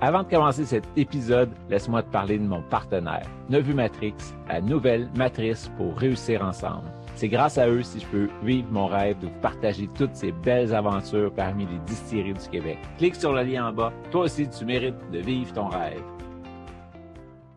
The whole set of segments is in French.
Avant de commencer cet épisode, laisse-moi te parler de mon partenaire, Nevu Matrix, la nouvelle matrice pour réussir ensemble. C'est grâce à eux si je peux vivre mon rêve de vous partager toutes ces belles aventures parmi les distilleries du Québec. Clique sur le lien en bas. Toi aussi, tu mérites de vivre ton rêve.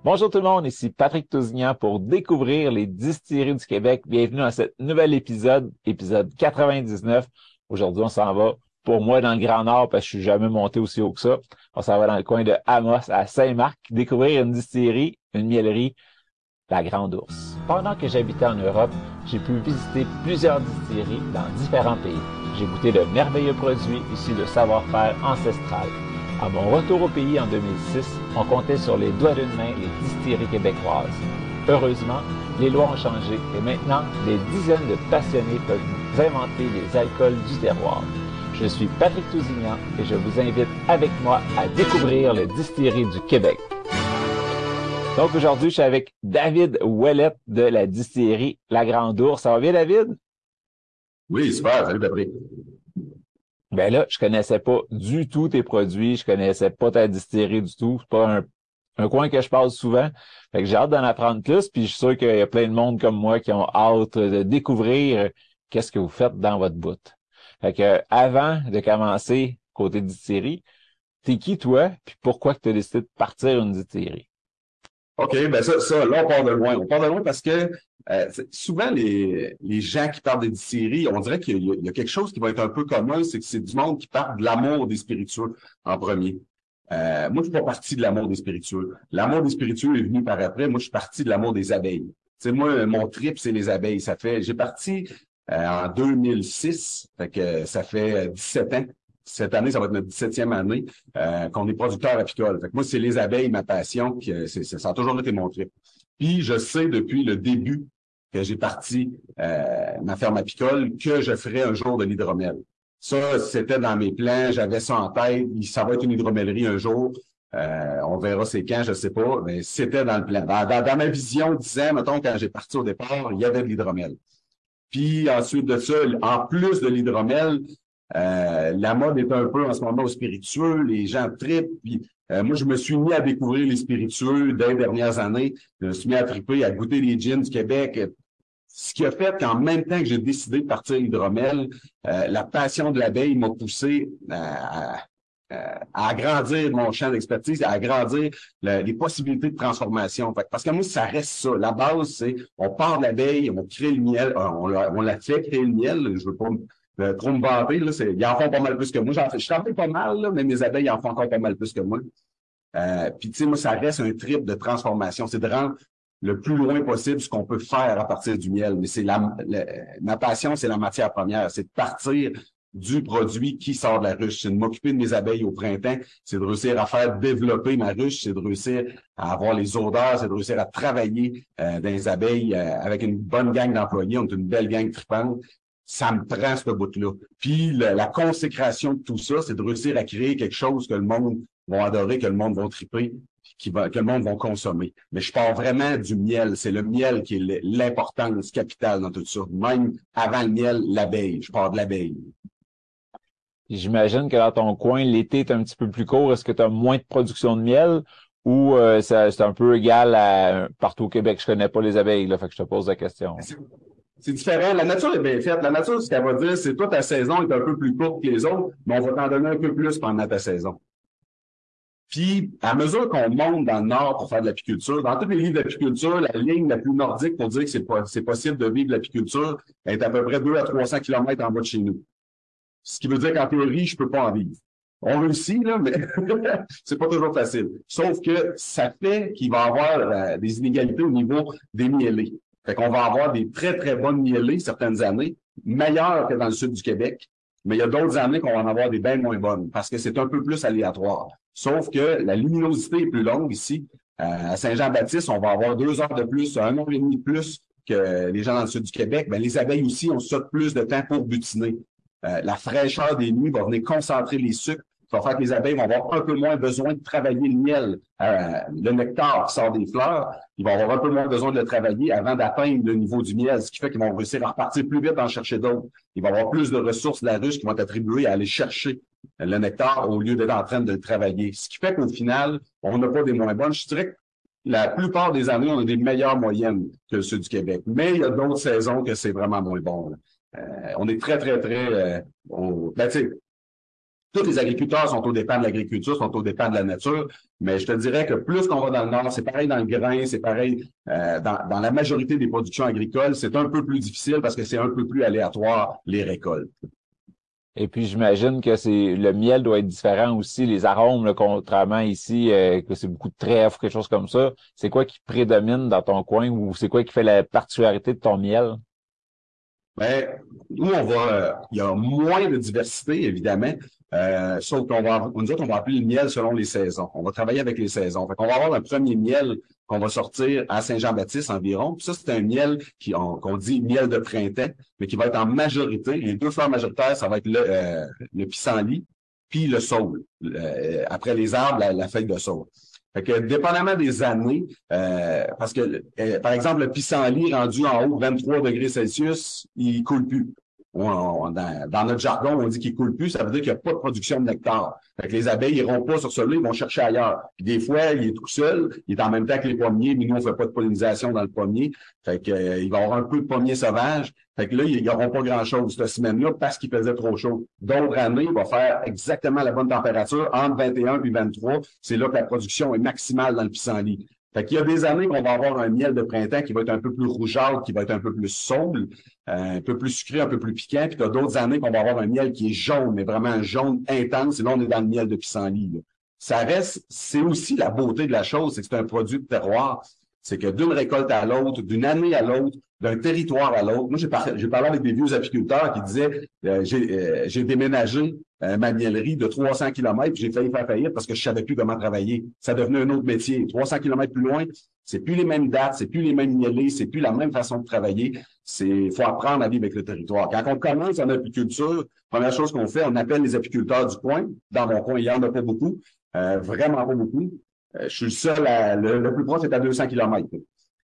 Bonjour tout le monde, ici Patrick Tousignan pour découvrir les distilleries du Québec. Bienvenue à ce nouvel épisode, épisode 99. Aujourd'hui, on s'en va pour moi dans le Grand Nord parce que je suis jamais monté aussi haut que ça. On s'en va dans le coin de Amos à Saint-Marc découvrir une distillerie, une miellerie, la Grande Ourse. Pendant que j'habitais en Europe, j'ai pu visiter plusieurs distilleries dans différents pays. J'ai goûté de merveilleux produits issus de savoir-faire ancestral. À mon retour au pays en 2006, on comptait sur les doigts d'une main les distilleries québécoises. Heureusement, les lois ont changé et maintenant, des dizaines de passionnés peuvent inventer les alcools du terroir. Je suis Patrick Tousignan et je vous invite avec moi à découvrir les distilleries du Québec. Donc aujourd'hui, je suis avec David Ouellette de la distillerie La Grande Ourse. Ça va bien, David? Oui, super. Salut, Patrick. Ben là, je connaissais pas du tout tes produits, je connaissais pas ta distillerie du tout. C'est pas un, un, coin que je passe souvent. Fait que j'ai hâte d'en apprendre plus, puis je suis sûr qu'il y a plein de monde comme moi qui ont hâte de découvrir qu'est-ce que vous faites dans votre bout. Fait que avant de commencer côté distillerie, t'es qui toi, puis pourquoi que tu as décidé de partir une distillerie? OK, ben ça, ça, là, on part de loin. On part de loin parce que euh, souvent, les, les gens qui parlent des distilleries, on dirait qu'il y, y, a quelque chose qui va être un peu commun, c'est que c'est du monde qui parle de l'amour des spiritueux en premier. Euh, moi, je suis pas parti de l'amour des spiritueux. L'amour des spiritueux est venu par après. Moi, je suis parti de l'amour des abeilles. Tu sais, moi, mon trip, c'est les abeilles. Ça fait, j'ai parti en 2006, fait que ça fait 17 ans. Cette année, ça va être notre 17e année euh, qu'on est producteur apicole. Fait que moi, c'est les abeilles, ma passion, c'est, ça a toujours été mon. Puis, je sais depuis le début que j'ai parti euh, ma ferme apicole que je ferais un jour de l'hydromel. Ça, c'était dans mes plans, j'avais ça en tête. Ça va être une hydromellerie un jour. Euh, on verra c'est quand, je sais pas, mais c'était dans le plan. Dans, ma vision, disant, mettons, quand j'ai parti au départ, il y avait de l'hydromel. Puis ensuite de ça, en plus de l'hydromel, euh, la mode est un peu en ce moment au spiritueux, les gens tripent. Euh, moi, je me suis mis à découvrir les spiritueux dès les dernières années. Je me suis mis à triper, à goûter les gins du Québec. Ce qui a fait qu'en même temps que j'ai décidé de partir l'hydromel, euh, la passion de l'abeille m'a poussé à, à agrandir mon champ d'expertise, à agrandir le, les possibilités de transformation. Fait, parce que moi, ça reste ça. La base, c'est on part de l'abeille, on crée le miel, on, on la fait créer le miel. Je veux pas me, trop me vanter. Ils en font pas mal plus que moi. J'en fais, je t'en fais pas mal, là, mais mes abeilles en font encore pas mal plus que moi. Euh, Puis tu sais, moi, ça reste un trip de transformation. C'est de rendre le plus loin possible ce qu'on peut faire à partir du miel. Mais c'est la, la, ma passion, c'est la matière première. C'est de partir du produit qui sort de la ruche. C'est de m'occuper de mes abeilles au printemps, c'est de réussir à faire développer ma ruche, c'est de réussir à avoir les odeurs, c'est de réussir à travailler euh, dans les abeilles euh, avec une bonne gang d'employés, on est une belle gang tripante. Ça me prend ce bout-là. Puis la, consécration de tout ça, c'est de réussir à créer quelque chose que le monde va adorer, que le monde va triper, qui va, que le monde va consommer. Mais je pars vraiment du miel. C'est le miel qui est l'importance capitale dans tout ça. Même avant le miel, l'abeille. Je pars de l'abeille. J'imagine que dans ton coin, l'été est un petit peu plus court. Est-ce que tu as moins de production de miel ou euh, c'est un peu égal à partout au Québec? Je connais pas les abeilles, là, fait que je te pose la question. C'est différent. La nature est bien faite. La nature, ce qu'elle va dire, c'est toi, ta saison est un peu plus courte que les autres, mais on va t'en donner un peu plus pendant ta saison. Puis, à mesure qu'on monte dans le nord pour faire de l'apiculture, dans tous les livres d'apiculture, la ligne la plus nordique pour dire que c'est possible de vivre de l'apiculture est à peu près 2 à 300 km en bas de chez nous. Ce qui veut dire qu'en théorie, je peux pas en vivre. On réussit, là, mais c'est pas toujours facile. Sauf que ça fait qu'il va y avoir euh, des inégalités au niveau des mielés. Fait qu'on va avoir des très, très bonnes mielées certaines années, meilleures que dans le sud du Québec, mais il y a d'autres années qu'on va en avoir des bien moins bonnes parce que c'est un peu plus aléatoire. Sauf que la luminosité est plus longue ici. Euh, à Saint-Jean-Baptiste, on va avoir deux heures de plus, un heure et demi de plus que les gens dans le sud du Québec. Ben, les abeilles aussi ont ça plus de temps pour butiner. Euh, la fraîcheur des nuits va venir concentrer les sucres ça va faire que les abeilles vont avoir un peu moins besoin de travailler le miel, euh, le nectar qui sort des fleurs. Ils vont avoir un peu moins besoin de le travailler avant d'atteindre le niveau du miel, ce qui fait qu'ils vont réussir à repartir plus vite en chercher d'autres. Ils vont avoir plus de ressources de la ruche qui vont être attribuées à aller chercher le nectar au lieu d'être en train de le travailler. Ce qui fait qu'au final, on n'a pas des moins bonnes. Je dirais que la plupart des années, on a des meilleures moyennes que ceux du Québec. Mais il y a d'autres saisons que c'est vraiment moins bon. Euh, on est très, très, très... Euh, on, ben, tous les agriculteurs sont au dépend de l'agriculture, sont au dépend de la nature, mais je te dirais que plus qu'on va dans le nord, c'est pareil dans le grain, c'est pareil euh, dans, la majorité des productions agricoles, c'est un peu plus difficile parce que c'est un peu plus aléatoire les récoltes. Et puis j'imagine que c'est le miel doit être différent aussi, les arômes, contrairement ici, euh, que c'est beaucoup de trèfle, quelque chose comme ça. C'est quoi qui prédomine dans ton coin ou c'est quoi qui fait la particularité de ton miel? Ben, nous, on va, euh, il y a moins de diversité, évidemment. Euh, sauf qu'on va, nous autres, on va appeler le miel selon les saisons. On va travailler avec les saisons. Fait va avoir un premier miel qu'on va sortir à Saint-Jean-Baptiste environ. Puis ça, c'est un miel qu'on dit miel de printemps, mais qui va être en majorité. Les deux fleurs majoritaires, ça va être le, euh, le pissenlit, puis le saule. Euh, après les arbres, la, feuille de saule. Fait que, dépendamment des années, euh, parce que, euh, par exemple, le pissenlit rendu en haut 23 degrés Celsius, il coule plus. Dans, dans, notre jargon, on dit qu'il coule plus, ça veut dire qu'il n'y a pas de production de nectar. Fait que les abeilles iront pas sur celui-là, ils vont chercher ailleurs. Des fois, il est tout seul, il est en même temps que les pommiers, mais nous, on fait pas de pollinisation dans le pommier. Fait que, euh, il va y avoir un peu de pommiers sauvages. Fait que là, ils n'auront pas grand-chose cette semaine-là parce qu'il faisait trop chaud. D'autres années, il va faire exactement la bonne température, entre 21 et 23. C'est là que la production est maximale dans le pissenlit. Fait qu'il y a des années qu'on va avoir un miel de printemps qui va être un peu plus rougeâtre, qui va être un peu plus sombre, euh, un peu plus sucré, un peu plus piquant. Puis tu as d'autres années qu'on va avoir un miel qui est jaune, mais vraiment un jaune intense. Et là, on est dans le miel de pissenlit. Ça reste, c'est aussi la beauté de la chose, c'est que c'est un produit de terroir. C'est que d'une récolte à l'autre, d'une année à l'autre, d'un territoire à l'autre. Moi, j'ai parlé, parlé, avec des vieux apiculteurs qui disaient euh, euh, j'ai déménagé euh, ma miellerie de 300 km, j'ai failli faire faillite parce que je savais plus comment travailler. Ça devenait un autre métier. 300 km plus loin, c'est plus les mêmes dates, c'est plus les mêmes miellés, c'est plus la même façon de travailler. C'est faut apprendre à vivre avec le territoire. Quand on commence en apiculture, première chose qu'on fait, on appelle les apiculteurs du coin. Dans mon coin, il y en a pas beaucoup, vraiment pas beaucoup. je suis le seul, à, le, le plus proche est à 200 km.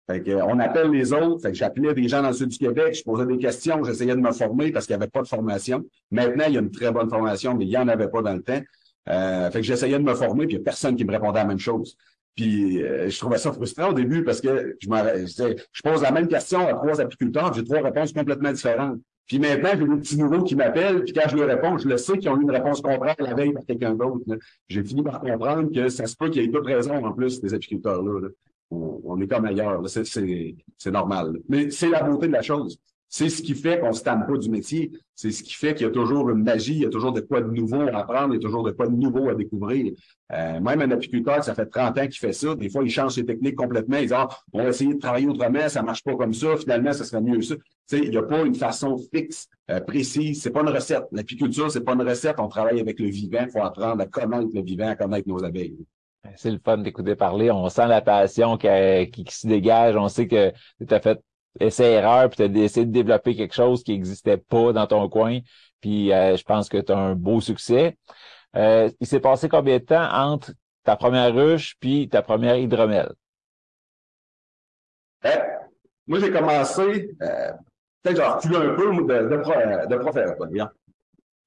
Fait que, on appelle les autres. Fait que j'appelais des gens dans le sud du Québec, je posais des questions, j'essayais de me former parce qu'il n'y avait pas de formation. Maintenant, il y a une très bonne formation, mais il n'y en avait pas dans le temps. Euh, fait que j'essayais de me former, puis il n'y a personne qui me répondait à la même chose. Puis euh, je trouvais ça frustrant au début parce que je, je pose la même question à trois apiculteurs, j'ai trois réponses complètement différentes. Puis maintenant, j'ai des petits nouveaux qui m'appellent, puis quand je leur réponds, je le sais qu'ils ont eu une réponse contraire la veille par quelqu'un d'autre. J'ai fini par comprendre que ça se peut qu'il y ait d'autres raisons en plus, des apiculteurs-là. là on, est comme ailleurs. C'est normal. Mais c'est la beauté de la chose. C'est ce qui fait qu'on ne se tanne pas du métier. C'est ce qui fait qu'il y a toujours une magie, il y a toujours de quoi de nouveau à apprendre, il y a toujours de quoi de nouveau à découvrir. Euh, même un apiculteur, ça fait 30 ans qu'il fait ça. Des fois, il change ses techniques complètement. Il dit, ah, on va essayer de travailler autrement, ça marche pas comme ça. Finalement, ça serait mieux ça. il n'y a pas une façon fixe, euh, précise. C'est pas une recette. L'apiculture, c'est pas une recette. On travaille avec le vivant. Il faut apprendre à connaître le vivant, à connaître nos abeilles. C'est le fun d'écouter parler. On sent la passion qui, qui, se dégage. On sait que tu as fait essai-erreur, puis tu as essayé de développer quelque chose qui n'existait pas dans ton coin. Puis euh, je pense que tu as un beau succès. Euh, il s'est passé combien de temps entre ta première ruche puis ta première hydromel? Euh, moi, j'ai commencé, peut-être j'ai reculé un peu de, de,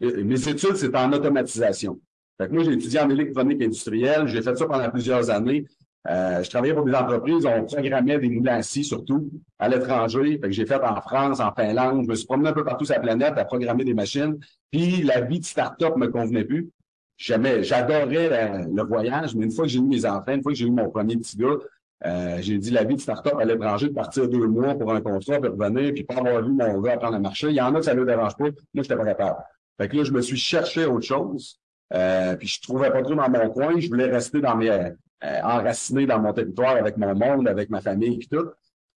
de Mes études, c'est en automatisation. Fait que moi, j'ai étudié en électronique industrielle. J'ai fait ça pendant plusieurs années. Euh, je travaillais pour des entreprises, on programmait des moulins surtout à l'étranger. Fait que j'ai fait en France, en Finlande. Je me suis promené un peu partout sur la planète à programmer des machines. Puis la vie de start-up me convenait plus. J'adorais le voyage, mais une fois que j'ai eu mes enfants, une fois que j'ai eu mon premier petit gars, euh, j'ai dit la vie de start-up à l'étranger, de partir deux mois pour un contrat, puis revenir, puis pas avoir vu mon gars apprendre à marcher. Il y en a que ça ne le dérange pas. Moi, j'étais pas capable. Fait que là, je me suis cherché autre chose. Euh, puis je trouvais pas trop dans mon coin. Je voulais rester dans mes euh, enraciné dans mon territoire avec mon monde, avec ma famille et tout.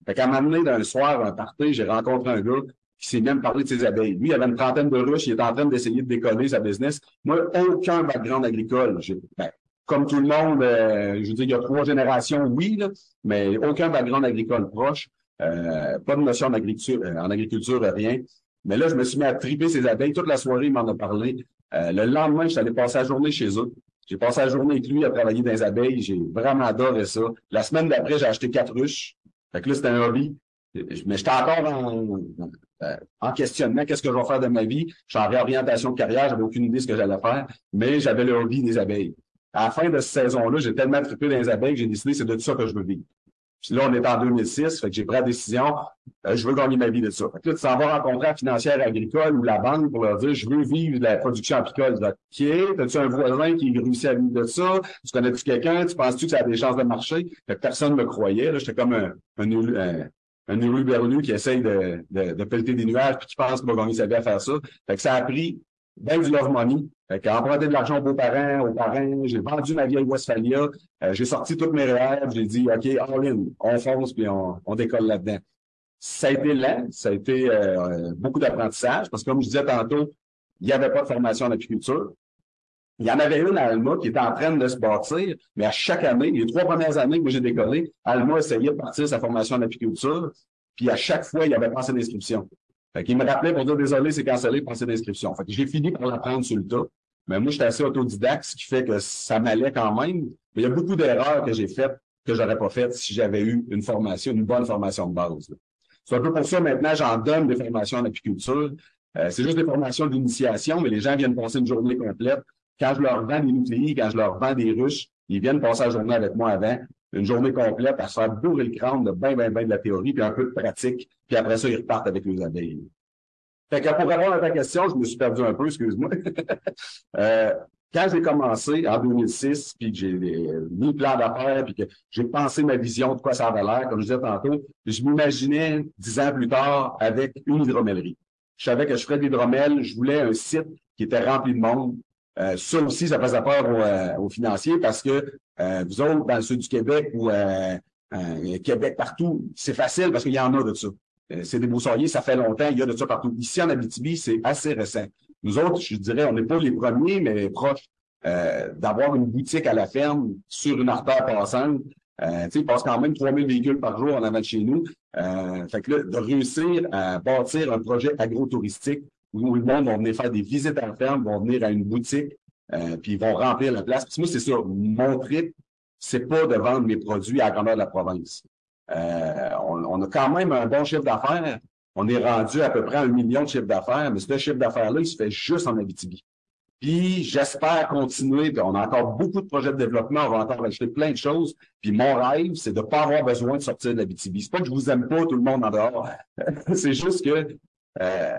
Fait qu'à m'amener d'un soir, un party, j'ai rencontré un gars qui s'est même parlé de ses abeilles. Lui, il avait une trentaine de ruches, il est en train d'essayer de décoller sa business. Moi, aucun background agricole. Ben, comme tout le monde, euh, je veux dire, il y a trois générations, oui, mais aucun background agricole proche. Euh, pas de notion en agriculture, euh, en agriculture, rien. Mais là, je me suis mis à triper ses abeilles. Toute la soirée, il m'en a parlé. Le lendemain, je suis allé passer la journée chez eux. J'ai passé la journée avec lui à travailler dans les abeilles. J'ai vraiment adoré ça. La semaine d'après, j'ai acheté quatre ruches. Fait que là, c'était un hobby. Mais j'étais encore en, en questionnement. Qu'est-ce que je vais faire de ma vie? Je suis en réorientation de carrière. J'avais aucune idée de ce que j'allais faire. Mais j'avais le hobby des abeilles. À la fin de cette saison-là, j'ai tellement trippé dans les abeilles que j'ai décidé c'est de ça que je veux vivre. Puis là, on est en 2006, fait que j'ai pris la décision, euh, je veux gagner ma vie de ça. Fait que là, tu s'en vas rencontrer la financière agricole ou la banque pour leur dire, je veux vivre de la production apicole. OK, as-tu un voisin qui réussit à vivre de ça? Tu connais-tu quelqu'un? Tu penses-tu que ça a des chances de marcher? Fait que personne ne me croyait. Là, j'étais comme un, un, un, un qui essaye de, de, de pelleter des nuages puis qui pense qu'il va gagner sa vie à faire ça. Fait que ça a pris ben du love money. Fait qu'emprunter de l'argent aux beaux-parents, aux parents, j'ai vendu ma vieille Westphalia, euh, j'ai sorti toutes mes rêves, j'ai dit, OK, all in, on fonce, puis on, on décolle là-dedans. Ça a été lent, ça a été euh, beaucoup d'apprentissage, parce que comme je disais tantôt, il n'y avait pas de formation en apiculture. Il y en avait une à Alma qui était en train de se bâtir, mais à chaque année, les trois premières années que j'ai décollé, Alma essayait de partir sa formation en apiculture, puis à chaque fois, il y avait pas assez d'inscription. Fait qu'il me rappelait pour dire désolé, c'est cancellé, pensez d'inscription. Fait que j'ai fini par l'apprendre sur le tas. Mais moi, j'étais assez autodidacte, ce qui fait que ça m'allait quand même. Mais il y a beaucoup d'erreurs que j'ai faites que j'aurais pas faites si j'avais eu une formation, une bonne formation de base. C'est un peu pour ça maintenant, j'en donne des formations en apiculture. Euh, c'est juste des formations d'initiation, mais les gens viennent passer une journée complète. Quand je leur vends des nucléis, quand je leur vends des ruches, ils viennent passer la journée avec moi avant une journée complète à se faire bourrer le crâne de bien, bien, bien de la théorie, puis un peu de pratique, puis après ça, ils repartent avec les abeilles. Fait que pour répondre à ta question, je me suis perdu un peu, excuse-moi. euh, quand j'ai commencé en 2006, puis que j'ai mis le plan d'affaires, puis que j'ai pensé ma vision de quoi ça avait l'air, comme je disais tantôt, je m'imaginais dix ans plus tard avec une hydromellerie. Je savais que je ferais de l'hydromel, je voulais un site qui était rempli de monde, euh, ça aussi, ça faisait peur aux, euh, aux financiers parce que euh, vous autres, dans le sud du Québec ou euh, Québec partout, c'est facile parce qu'il y en a de ça. c'est des soyers, ça fait longtemps, il y a de ça partout. Ici, en Abitibi, c'est assez récent. Nous autres, je dirais, on n'est pas les premiers, mais proches d'avoir une boutique à la ferme sur une artère passante. Euh, il passe quand même 3000 véhicules par jour en avant de chez nous. Euh, fait que là, de réussir à bâtir un projet agro-touristique où le monde va venir faire des visites à la ferme, vont venir à une boutique, euh, puis ils vont remplir la place. Puis moi, c'est ça, mon trip, c'est pas de vendre mes produits à la grandeur de la province. Euh, on, a quand même un bon chiffre d'affaires. On est rendu à peu près un million de chiffre d'affaires, mais ce chiffre d'affaires-là, il se fait juste en Abitibi. Puis j'espère continuer. On a encore beaucoup de projets de développement. On va encore acheter plein de choses. Puis mon rêve, c'est de pas avoir besoin de sortir de l'Abitibi. C'est pas que je vous aime pas tout le monde en dehors. c'est juste que euh,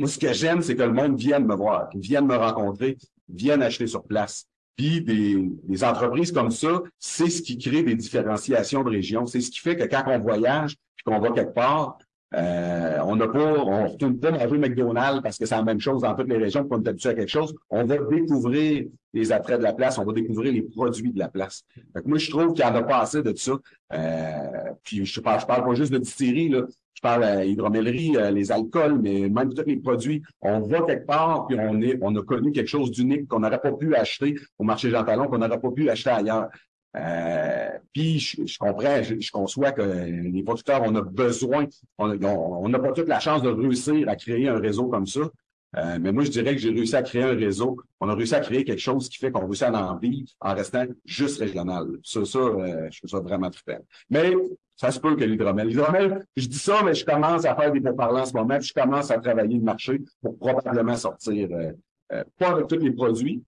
moi, ce que j'aime, c'est que le monde vienne me voir, vienne me rencontrer, vienne acheter sur place. Puis des, entreprises comme ça, c'est ce qui crée des différenciations de région. C'est ce qui fait que quand on voyage, puis qu'on va quelque part, euh, on n'a pas, on retourne pas manger McDonald's parce que c'est la même chose dans toutes les régions, qu'on est habitué à quelque chose. On va découvrir les attraits de la place, on va découvrir les produits de la place. moi, je trouve qu'il y en a pas assez de ça. Euh, puis je parle, parle pas juste de distillerie, là. Je parle à l'hydromellerie, euh, les alcools, mais même tous les produits. On va quelque part, puis on est, on a connu quelque chose d'unique qu'on n'aurait pas pu acheter au marché Jean Talon, qu'on n'aurait pas pu acheter ailleurs. Euh, puis je, comprends, je, conçois que les producteurs, on a besoin, on n'a pas toute la chance de réussir à créer un réseau comme ça. Euh, mais moi, je dirais que j'ai réussi à créer un réseau. On a réussi à créer quelque chose qui fait qu'on réussit à en vivre en restant juste régional. Ça, ça, euh, je trouve ça vraiment très Mais ça se peut que l'hydromel. L'hydromel, je dis ça, mais je commence à faire des pourparlers en ce moment, puis je commence à travailler le marché pour probablement sortir, euh, pas avec tous les produits,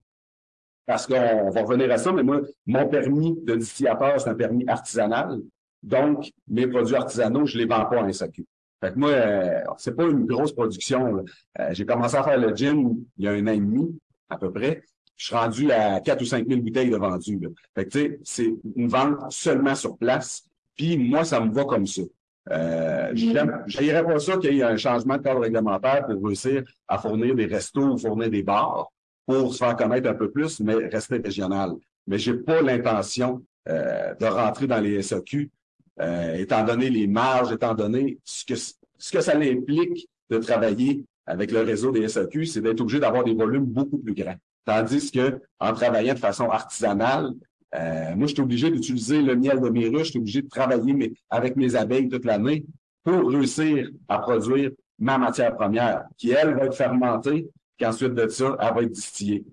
parce qu'on va revenir à ça, mais moi, mon permis de distillateur, c'est un permis artisanal. Donc, mes produits artisanaux, je les vends pas en SAQ. Fait que moi, euh, c'est pas une grosse production. Euh, j'ai commencé à faire le gin il y a un an et demi, à peu près. Je suis rendu à 4 ou 5 000 bouteilles de vendues. Fait que, tu sais, c'est une vente seulement sur place. Puis moi, ça me va comme ça. Euh, je pas ça qu'il y ait un changement de cadre réglementaire pour réussir à fournir des restos ou fournir des bars pour se faire connaître un peu plus, mais rester régional. Mais j'ai pas l'intention euh, de rentrer dans les SAQ, euh, étant donné les marges, étant donné ce que ce que ça implique de travailler avec le réseau des SAQ, c'est d'être obligé d'avoir des volumes beaucoup plus grands. Tandis que en travaillant de façon artisanale, euh, moi, je suis obligé d'utiliser le miel de mes ruches, je suis obligé de travailler avec mes abeilles toute l'année pour réussir à produire ma matière première, qui, elle, va être fermentée, ensuite de ça, elle va être distillée.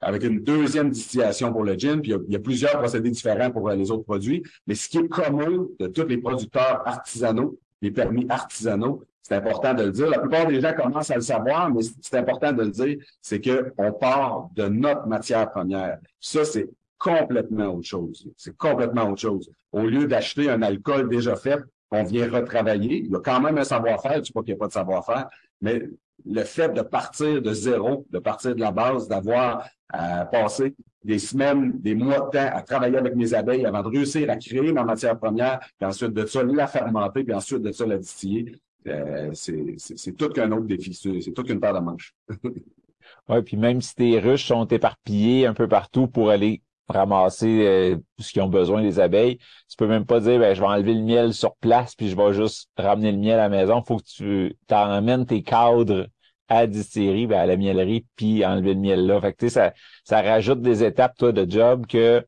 Avec une deuxième distillation pour le gin, puis il y, a, plusieurs procédés différents pour les autres produits, mais ce qui est commun de tous les producteurs artisanaux, les permis artisanaux, c'est important de le dire. La plupart des gens commencent à le savoir, mais c'est important de le dire, c'est qu'on part de notre matière première. Ça, c'est complètement autre chose. C'est complètement autre chose. Au lieu d'acheter un alcool déjà fait, on vient retravailler. Il y a quand même un savoir-faire, je ne sais pas qu'il n'y a pas de savoir-faire, mais le fait de partir de zéro, de partir de la base, d'avoir à passer des semaines, des mois de temps à travailler avec mes abeilles avant de réussir à créer ma matière première, puis ensuite de ça, la fermenter, puis ensuite de ça, la distiller. Euh, c'est tout qu'un autre défi, c'est toute une paire de manches. oui, puis même si tes ruches sont éparpillées un peu partout pour aller ramasser euh, ce qu'ils ont besoin des abeilles. Tu peux même pas dire ben, je vais enlever le miel sur place puis je vais juste ramener le miel à la maison. Faut que tu t'emmènes tes cadres à distillerie, ben, à la miellerie, puis enlever le miel là. Fait que, ça, ça rajoute des étapes toi, de job que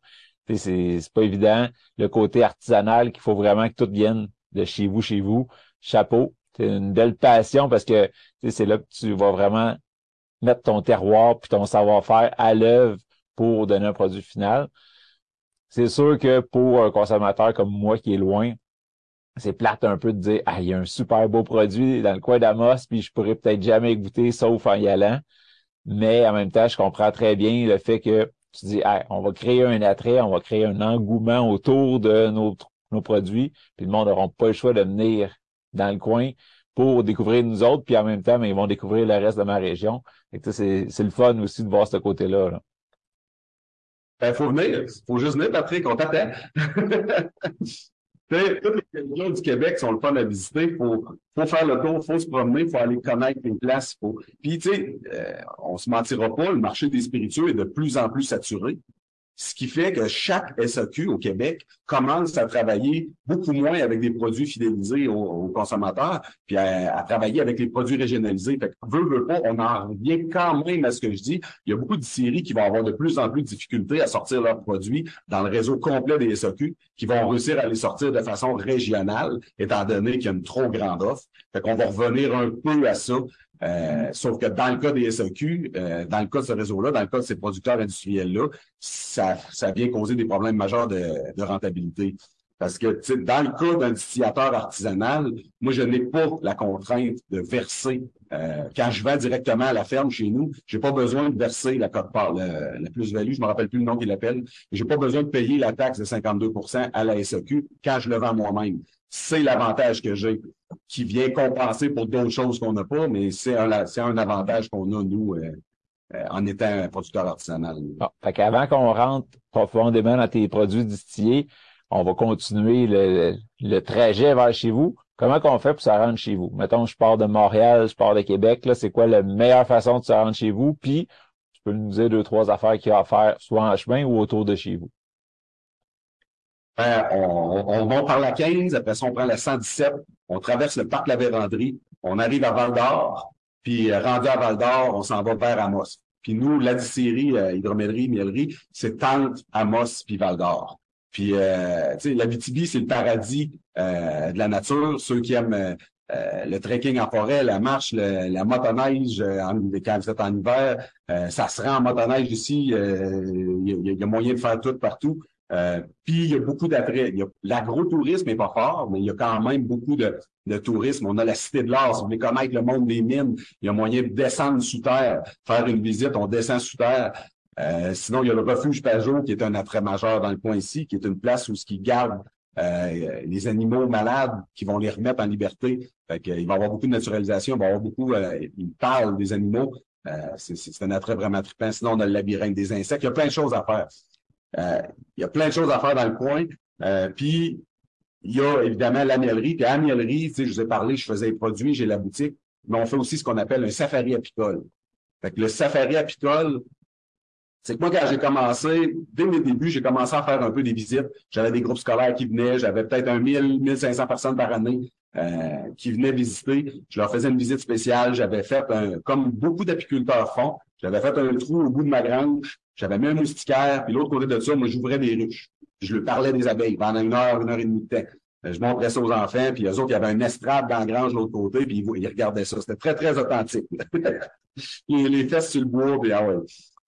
c'est pas évident. Le côté artisanal qu'il faut vraiment que tout vienne de chez vous, chez vous. Chapeau. C'est une belle passion parce que c'est là que tu vas vraiment mettre ton terroir puis ton savoir-faire à l'œuvre pour donner un produit final. C'est sûr que pour un consommateur comme moi qui est loin, c'est plate un peu de dire Ah, il y a un super beau produit dans le coin d'Amos, puis je pourrais peut-être jamais goûter sauf en y allant. Mais en même temps, je comprends très bien le fait que tu dis ah, on va créer un attrait, on va créer un engouement autour de nos, produits, puis le monde n'aura pas le choix de venir dans le coin pour découvrir nous autres, puis en même temps, mais ils vont découvrir le reste de ma région. C'est le fun aussi de voir ce côté-là. là il ben, faut venir. Il faut juste venir, Patrick, on t'attend. Toutes les régions du Québec sont le fun à visiter. Il faut, faut, faire le tour, il faut se promener, il faut aller connaître les places. Faut... Puis, tu sais, euh, on se mentira pas, le marché des spiritueux est de plus en plus saturé. Ce qui fait que chaque SAQ au Québec commence à travailler beaucoup moins avec des produits fidélisés aux, consommateurs, puis à, travailler avec les produits régionalisés. Fait que, veut, veut pas, on en revient quand même à ce que je dis. Il y a beaucoup de séries qui vont avoir de plus en plus de difficultés à sortir leurs produits dans le réseau complet des SAQ, qui vont réussir à les sortir de façon régionale, étant donné qu'il y a une trop grande offre. Fait qu'on va revenir un peu à ça euh, sauf que dans le cas des SAQ, euh, dans le cas de ce réseau-là, dans le cas de ces producteurs industriels-là, ça, ça vient causer des problèmes majeurs de, de rentabilité. Parce que dans le cas d'un distillateur artisanal, moi, je n'ai pas la contrainte de verser. Euh, quand je vais directement à la ferme chez nous, j'ai pas besoin de verser la cote part, la, plus-value, je me rappelle plus le nom qu'il appelle, j'ai pas besoin de payer la taxe de 52% à la SAQ quand je le vends moi-même. C'est l'avantage que j'ai qui vient compenser pour d'autres choses qu'on n'a pas, mais c'est un, un avantage qu'on a, nous, euh, euh, en étant un producteur artisanal. Ah, fait qu'avant qu'on rentre profondément dans tes produits distillés, on va continuer le, le trajet vers chez vous. Comment qu'on fait pour se rendre chez vous? Mettons, je pars de Montréal, je pars de Québec, là, c'est quoi la meilleure façon de se rendre chez vous? Puis, tu peux nous dire deux, trois affaires qu'il y a à faire, soit en chemin ou autour de chez vous. On, on, va par la 15, après ça, on prend la 117, on traverse le parc La Vérandrie, on arrive à Val d'Or, puis euh, rendu à Val d'Or, on s'en va vers Amos. Puis nous, la distillerie, euh, hydromellerie, miellerie, c'est Tente, Amos, puis Val d'Or. Puis, euh, tu sais, la VTB, c'est le paradis euh, de la nature. Ceux qui aiment le trekking en forêt, la marche, la motoneige, en, quand vous êtes en hiver, ça se rend en motoneige ici. Il y, a moyen de faire tout partout. Euh, puis il y a beaucoup d'attraits. L'agro-tourisme n'est pas fort, mais il y a quand même beaucoup de, de tourisme. On a la Cité de l'Art. Si vous voulez connaître le monde des mines, il y a moyen de descendre sous terre, faire une visite, on descend sous terre. Euh, sinon, il y a le refuge Pajot, qui est un attrait majeur dans le coin ici, qui est une place où ce qui garde euh, les animaux malades qui vont les remettre en liberté. Fait il va y avoir beaucoup de naturalisation, il va y avoir beaucoup, il parle des animaux. c'est un attrait vraiment trippant. Sinon, on a le labyrinthe des insectes. Il y a plein de choses à faire. Euh, il y a plein de choses à faire dans le coin. Euh, puis, il y a évidemment la miellerie. Puis à la miellerie, je vous ai parlé, je faisais les produits, j'ai la boutique, mais on fait aussi ce qu'on appelle un safari apicole. Fait que le safari apicole, c'est que moi, quand j'ai commencé, dès mes débuts, j'ai commencé à faire un peu des visites. J'avais des groupes scolaires qui venaient, j'avais peut-être un 1000, 1500 personnes par année. euh, qui venaient visiter. Je leur faisais une visite spéciale. J'avais fait un, comme beaucoup d'apiculteurs font, j'avais fait un trou au bout de ma grange. J'avais mis un moustiquaire, puis l'autre côté de ça, moi, j'ouvrais des ruches. Je leur parlais des abeilles pendant une heure, une heure et demie de temps. Euh, je montrais ça aux enfants, puis eux autres, il y avait un estrade dans la grange de l'autre côté, puis ils, regardaient ça. C'était très, très authentique. les fesses sur le bois, puis ah ouais.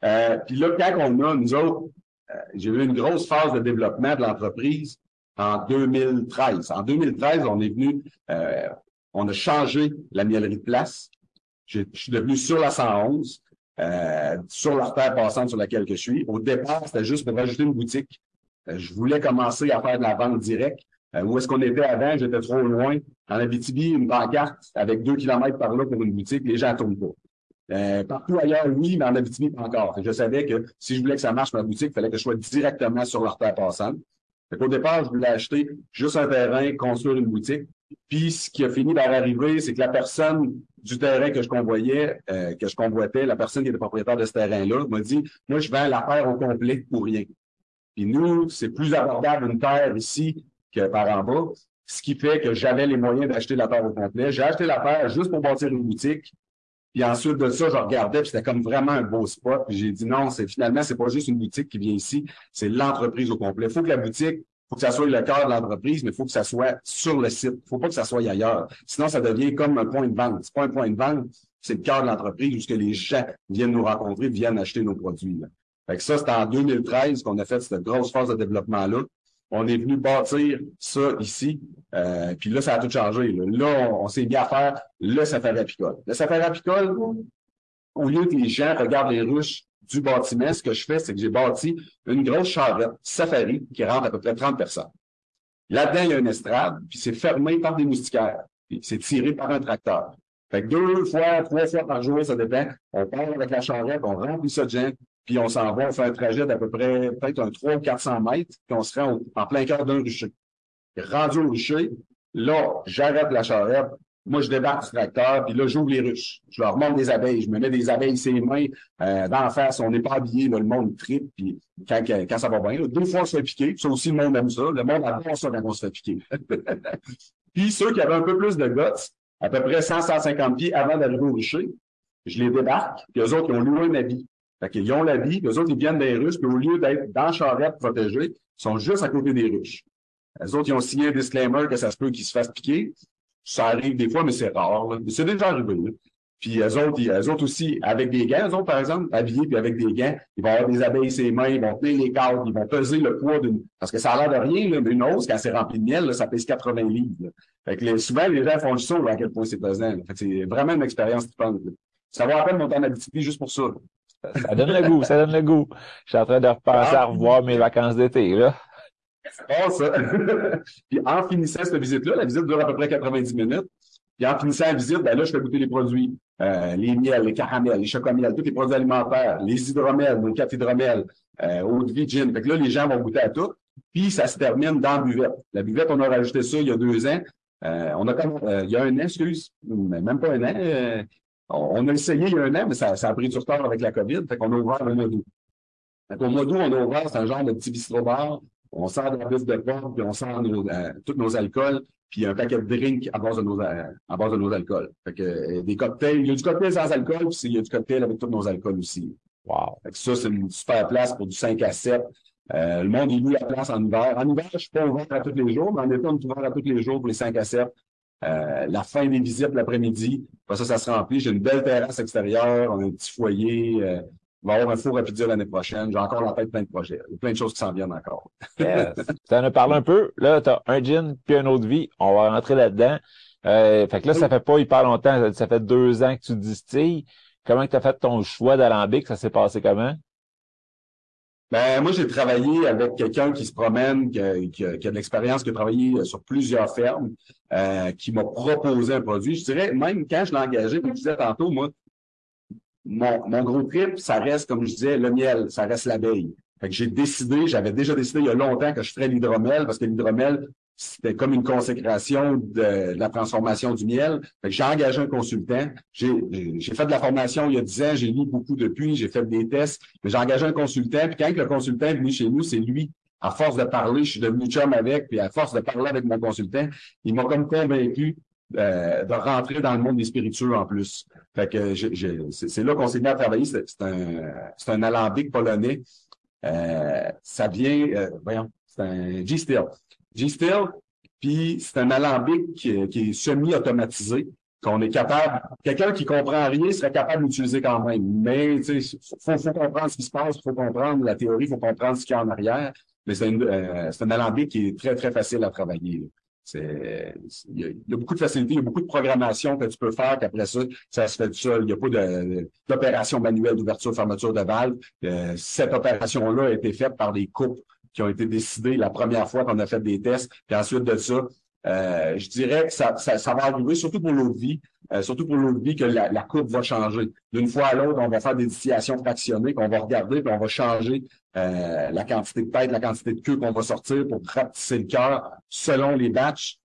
Euh, puis là, quand on a, nous autres, euh, j'ai eu une grosse phase de développement de l'entreprise en 2013. En 2013, on est venu, euh, on a changé la miellerie de place. Je, suis devenu sur la 111, euh, sur l'artère passante sur laquelle je suis. Au départ, c'était juste pour rajouter une boutique. Euh, je voulais commencer à faire de la vente directe. où est-ce qu'on était avant? J'étais trop loin. En Abitibi, une pancarte avec deux kilomètres par là pour une boutique, les gens ne tournent pas. Euh, partout ailleurs, oui, mais en Abitibi, pas encore. Je savais que si je voulais que ça marche, ma boutique, il fallait que je sois directement sur l'artère passante. Au départ, je voulais acheter juste un terrain, construire une boutique. Puis ce qui a fini par arriver, c'est que la personne du terrain que je convoyais, euh, que je convoitais, la personne qui était propriétaire de ce terrain-là, m'a dit Moi, je vends la terre au complet pour rien. Puis nous, c'est plus abordable une terre ici que par en bas. Ce qui fait que j'avais les moyens d'acheter la terre au complet. J'ai acheté la terre juste pour bâtir une boutique. Puis ensuite de ça, je regardais, puis c'était comme vraiment un beau spot. Puis j'ai dit non, c'est finalement, c'est pas juste une boutique qui vient ici, c'est l'entreprise au complet. Il faut que la boutique, faut que ça soit le cœur de l'entreprise, mais il faut que ça soit sur le site. Faut pas que ça soit ailleurs. Sinon, ça devient comme un point de vente. C'est pas un point de vente, c'est le cœur de l'entreprise où que les gens viennent nous rencontrer, viennent acheter nos produits. Là. Fait que ça, c'était en 2013 qu'on a fait cette grosse phase de développement-là. On est venu bâtir ça ici. Euh, puis là, ça a tout changé. Là, on, s'est mis à faire le safari apicole. Le safari apicole, au lieu que les gens regardent les ruches du bâtiment, ce que je fais, c'est que j'ai bâti une grosse charrette safari qui rentre à peu près 30 personnes. Là-dedans, il y a une estrade, puis c'est fermé par des moustiquaires. Puis c'est tiré par un tracteur. Fait que deux fois, trois fois par jour, ça dépend. On part avec la charrette, on remplit ça de gens, puis on s'en va, on fait un trajet d'à peu près peut-être un 300 ou 400 mètres, puis on se rend en plein cœur d'un rucher. Rendu au rucher, là, j'arrête la charrette, moi, je débarque du tracteur, puis là, j'ouvre les ruches. Je leur montre des abeilles. Je me mets des abeilles ses mains euh, dans la face. On n'est pas habillé, le monde tripe, puis quand, quand ça va bien. deux fois, on se fait piquer. Ça aussi, le monde aime ça. Le monde adore ça quand on se fait piquer. puis ceux qui avaient un peu plus de guts, à peu près 100-150 pieds avant d'arriver au rucher, je les débarque, puis eux autres, ils ont loué un habit. Fait qu'ils ont la vie, eux autres, ils viennent des ruches, puis au lieu d'être dans la charrette protégée, ils sont juste à côté des ruches. Les autres, ils ont signé un disclaimer que ça se peut qu'ils se fassent piquer. Ça arrive des fois, mais c'est rare. Mais c'est déjà arrivé. Puis eux autres, ils, autres aussi, avec des gants, eux autres, par exemple, habillés, puis avec des gants, ils vont avoir des abeilles ses mains, ils vont tenir les cadres, ils vont peser le poids d'une... Parce que ça a l'air de rien, là, mais une hausse, quand c'est rempli de miel, là, ça pèse 80 livres. Fait que souvent, les gens font le saut à quel point c'est pesant. Fait que c'est vraiment une expérience tripante. Ça vaut la peine de monter en Abitibi juste pour ça. Ça donne le goût, ça donne le goût. Je suis en train de repenser à revoir mes vacances d'été, là. C'est ça. puis en finissant cette visite-là, la visite dure à peu près 90 minutes. Puis en finissant la visite, ben là, je fais goûter les produits. Euh, les miels, les caramels, les chocomels, tous les produits alimentaires, les hydromels, nos quatre hydromels, euh, eau de vie, gin. Fait que là, les gens vont goûter à tout. Puis ça se termine dans la buvette. La buvette, on a rajouté ça il y a deux ans. Euh, on a comme, euh, il y a un an, excuse, même pas un an. On a essayé il y a un an, mais ça, a pris du retard avec la COVID. Fait qu'on a ouvert le mois d'août. Au mois d'août, on a ouvert, c'est un genre de petit bistrot bar. On sort de la de porte, puis on sort nos, euh, tous nos alcools, puis un paquet de drinks à base de nos, euh, à base de nos alcools. Fait que euh, des cocktails, il y a du cocktail sans alcool, puis il y a du cocktail avec tous nos alcools aussi. Wow. Fait que ça, c'est une super place pour du 5 à 7. le monde, il loue la place en hiver. En hiver, je suis pas ouvert à tous les jours, mais en été, on est ouvert à tous les jours pour les 5 à 7. Euh, la fin des visites l'après-midi. ça, ça se remplit. J'ai une belle terrasse extérieure, on a un petit foyer. Euh, on va avoir un four rapide l'année prochaine. J'ai encore en tête plein de projets. Il y a plein de choses qui s'en viennent encore. yes. Tu en as parlé un peu. Là, tu as un gin puis un autre vie. On va rentrer là-dedans. Euh, fait que là, ça fait pas hyper longtemps. Ça fait deux ans que tu distilles. Comment tu as fait ton choix d'alambic? Ça s'est passé comment? Ben, moi, j'ai travaillé avec quelqu'un qui se promène, qui a, qui a, de l'expérience, qui a travaillé sur plusieurs fermes, euh, qui m'a proposé un produit. Je dirais, même quand je l'ai engagé, comme je disais tantôt, moi, mon, mon gros trip, ça reste, comme je disais, le miel, ça reste l'abeille. Fait que j'ai décidé, j'avais déjà décidé il y a longtemps que je ferais l'hydromel, parce que l'hydromel, c'était comme une consécration de, la transformation du miel. J'ai engagé un consultant. J'ai fait de la formation il y a dix ans, j'ai lu beaucoup depuis, j'ai fait des tests, mais j'ai engagé un consultant. Puis quand le consultant est venu chez nous, c'est lui à force de parler, je suis devenu chum avec, puis à force de parler avec mon consultant, il m'a comme convaincu euh, de rentrer dans le monde des spiritueux en plus. Fait que c'est là qu'on s'est mis à travailler. C'est un, un alambic polonais. Euh, ça vient, euh, voyons, c'est un G-Still. G-Still, puis c'est un alambic qui, qui est semi-automatisé qu'on est capable, quelqu'un qui comprend rien serait capable d'utiliser quand même. Mais il faut, faut comprendre ce qui se passe, faut comprendre la théorie, faut comprendre ce qu'il y a en arrière. Mais c'est euh, un alambic qui est très, très facile à travailler. Il, y a, beaucoup de facilité, il y a beaucoup de programmation que tu peux faire, qu'après ça, ça se fait tout seul. Il n'y a pas d'opération manuelle d'ouverture, fermeture de valve. Euh, cette opération-là a été faite par des couples qui ont été décidés la première fois qu'on a fait des tests. Puis ensuite de ça, euh, je dirais que ça, ça, ça, va arriver, surtout pour l'eau de vie, euh, surtout pour l'eau de vie, que la, la courbe va changer. D'une fois à l'autre, on va faire des distillations fractionnées, qu'on va regarder, puis on va changer euh, la quantité de tête, la quantité de queue qu'on va sortir pour rapetisser le cœur selon les batchs.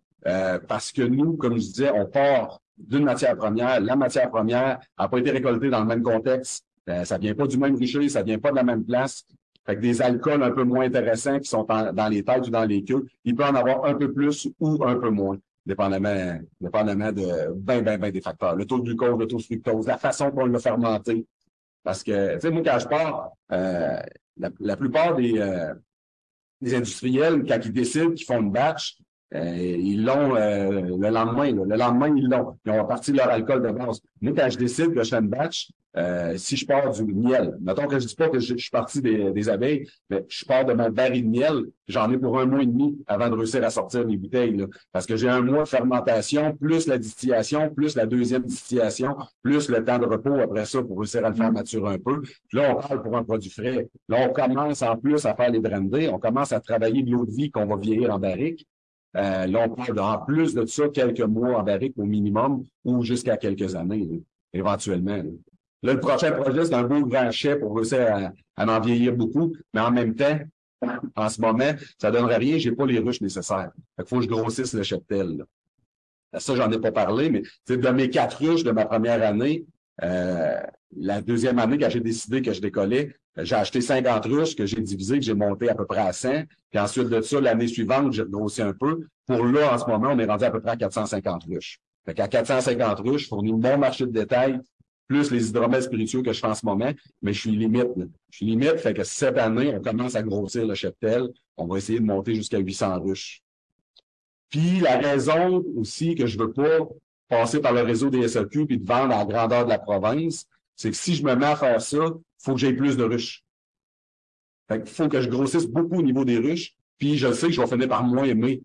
parce que nous, comme je disais, on part d'une matière première. La matière première n'a pas été récoltée dans le même contexte. ça vient pas du même rucher, ça vient pas de la même place. Fait que des alcools un peu moins intéressants qui sont dans les têtes ou dans les queues, il peut en avoir un peu plus ou un peu moins, dépendamment, dépendamment de ben, ben, ben des facteurs. Le taux de glucose, le taux de fructose, la façon qu'on l'a fermenté. Parce que, tu sais, moi, quand je pars, euh, la, plupart des, euh, des industriels, quand ils décident qu'ils font une batch, euh, ils l'ont le lendemain. Le lendemain, ils l'ont. Ils ont parti leur alcool de base. Moi, quand je décide que je fais une batch, euh, si je pars du miel, mettons que je dis pas que je, suis parti des, abeilles, mais je pars de mon baril de miel, j'en ai pour un mois et demi avant de réussir à sortir mes bouteilles. parce que j'ai un mois de fermentation, plus la distillation, plus la deuxième distillation, plus le temps de repos après ça pour réussir à le faire maturer un peu. Puis là, on parle pour un produit frais. Là, on commence en plus à faire les brandés, on commence à travailler de l'eau de vie qu'on va vieillir en barrique. Euh, là, on parle en plus de ça quelques mois en barrique au minimum ou jusqu'à quelques années, éventuellement. Là, le prochain projet, c'est un beau grand chef pour réussir à, à en vieillir beaucoup, mais en même temps, en ce moment, ça donnerait rien, j'ai pas les ruches nécessaires. Fait faut que je grossisse le cheptel. Ça, j'en ai pas parlé, mais de mes quatre ruches de ma première année, euh, la deuxième année, quand j'ai décidé que je décollais, j'ai acheté 50 ruches que j'ai divisées, que j'ai monté à peu près à 100. Puis ensuite de ça, l'année suivante, j'ai grossi un peu. Pour là, en ce moment, on est rendu à peu près à 450 ruches. Fait qu'à 450 ruches, je fournis mon marché de détail plus les hydromètres spiritueux que je fais en ce moment, mais je suis limite. Je suis limite, fait que cette année, on commence à grossir le cheptel. On va essayer de monter jusqu'à 800 ruches. Puis la raison aussi que je veux pas passer par le réseau des SAQ puis de vendre à la grandeur de la province, c'est que si je me mets à faire ça, faut que j'aie plus de ruches. Fait faut que je grossisse beaucoup au niveau des ruches, puis je sais que je vais finir par moins aimer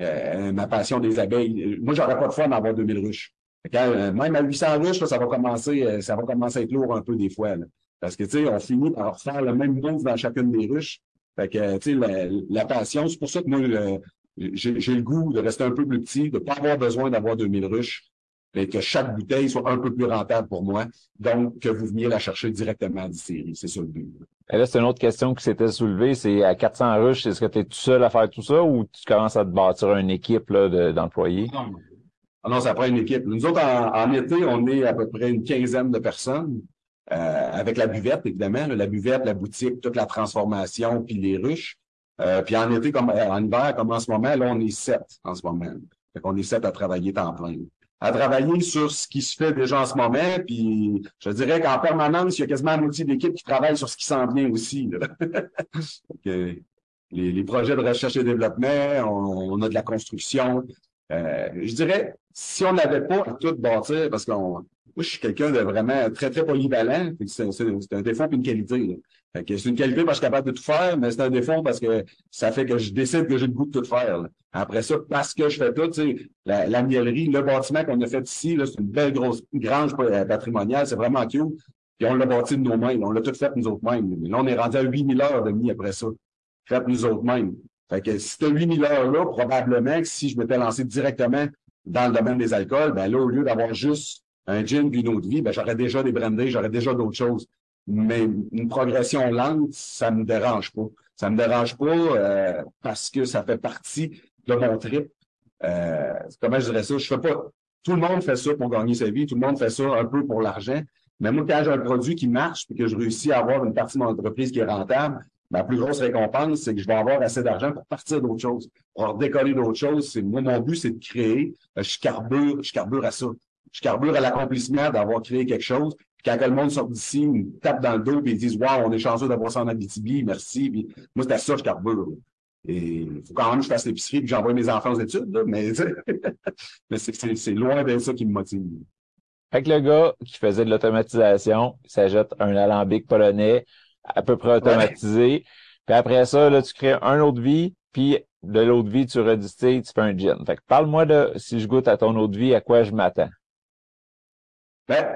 euh, ma passion des abeilles. Moi, j'aurais pas de fun d'avoir 2000 ruches. Euh, même à 800 ruches, ça va commencer, euh, ça va commencer à être lourd un peu des fois. Parce que, tu sais, on finit par faire le même move dans chacune des ruches. Fait que, tu sais, la, passion, c'est pour ça que moi, j'ai le goût de rester un peu plus petit, de pas avoir besoin d'avoir 2000 ruches, mais que chaque bouteille soit un peu plus rentable pour moi. Donc, que vous veniez la chercher directement à série. C'est ça le but. Et là, c'est une autre question qui s'était soulevée. C'est à 400 ruches, est-ce que tu es tout seul à faire tout ça ou tu commences à te bâtir une équipe d'employés? Ah non, ça prend une équipe. Nous autres, en, été, on est à peu près une quinzaine de personnes, euh, avec la buvette, évidemment, la buvette, la boutique, toute la transformation, puis les ruches. Euh, puis en été, comme en hiver, comme en ce moment, là, on est sept en ce moment. Fait qu'on est sept à travailler temps plein. À travailler sur ce qui se fait déjà en ce moment, puis je dirais qu'en permanence, il y a quasiment un moitié d'équipe qui travaille sur ce qui s'en vient aussi. les, les, projets de recherche et développement, on, on a de la construction, euh, je dirais, si on n'avait pas à tout bâtir, parce que moi, je suis quelqu'un de vraiment très, très polyvalent. C'est un défaut et une qualité. C'est une qualité parce que je suis capable de tout faire, mais c'est un défaut parce que ça fait que je décide que j'ai le goût de tout faire. Après ça, parce que je fais tout, la, la miellerie, le bâtiment qu'on a fait ici, c'est une belle grosse grange euh, patrimoniale, c'est vraiment cute. Puis on l'a bâti de nous-mêmes, on l'a tout fait nous autres mêmes. Là, on est rendu à 8000 heures de nuit après ça. Fait nous autres mêmes. Fait que si tu as 8000 heures-là, probablement que si je m'étais lancé directement dans le domaine des alcools, ben là, au lieu d'avoir juste un gin puis une autre vie, ben j'aurais déjà des brandés, j'aurais déjà d'autres choses. Mais une progression lente, ça me dérange pas. Ça me dérange pas euh, parce que ça fait partie de mon trip. Euh, comment je dirais ça? Je fais pas. Tout le monde fait ça pour gagner sa vie, tout le monde fait ça un peu pour l'argent. Mais moi, quand j'ai un produit qui marche et que je réussis à avoir une partie de mon entreprise qui est rentable, ma plus grosse récompense, c'est que je vais avoir assez d'argent pour partir d'autres choses, pour décoller d'autres choses. Moi, mon but, c'est de créer. Euh, je carbure, je carbure à ça. Je carbure à l'accomplissement d'avoir créé quelque chose. Puis quand le monde sort d'ici, me tape dans le dos et ils disent Waouh, on est chanceux d'avoir ça en Abitibi, merci. Puis moi, c'est à ça que je carbure. Et il faut quand même que je fasse l'épicerie et que j'envoie mes enfants aux études, là, mais, mais c'est, c'est loin d'être ça qui me motive. Fait que le gars qui faisait de l'automatisation, il s'ajoute un alambic polonais à peu près automatisé. Puis après ça, là, tu crées un autre vie, puis de l'autre vie, tu redistilles, tu fais un gin. Fait que parle-moi de si je goûte à ton autre vie, à quoi je m'attends? Ben,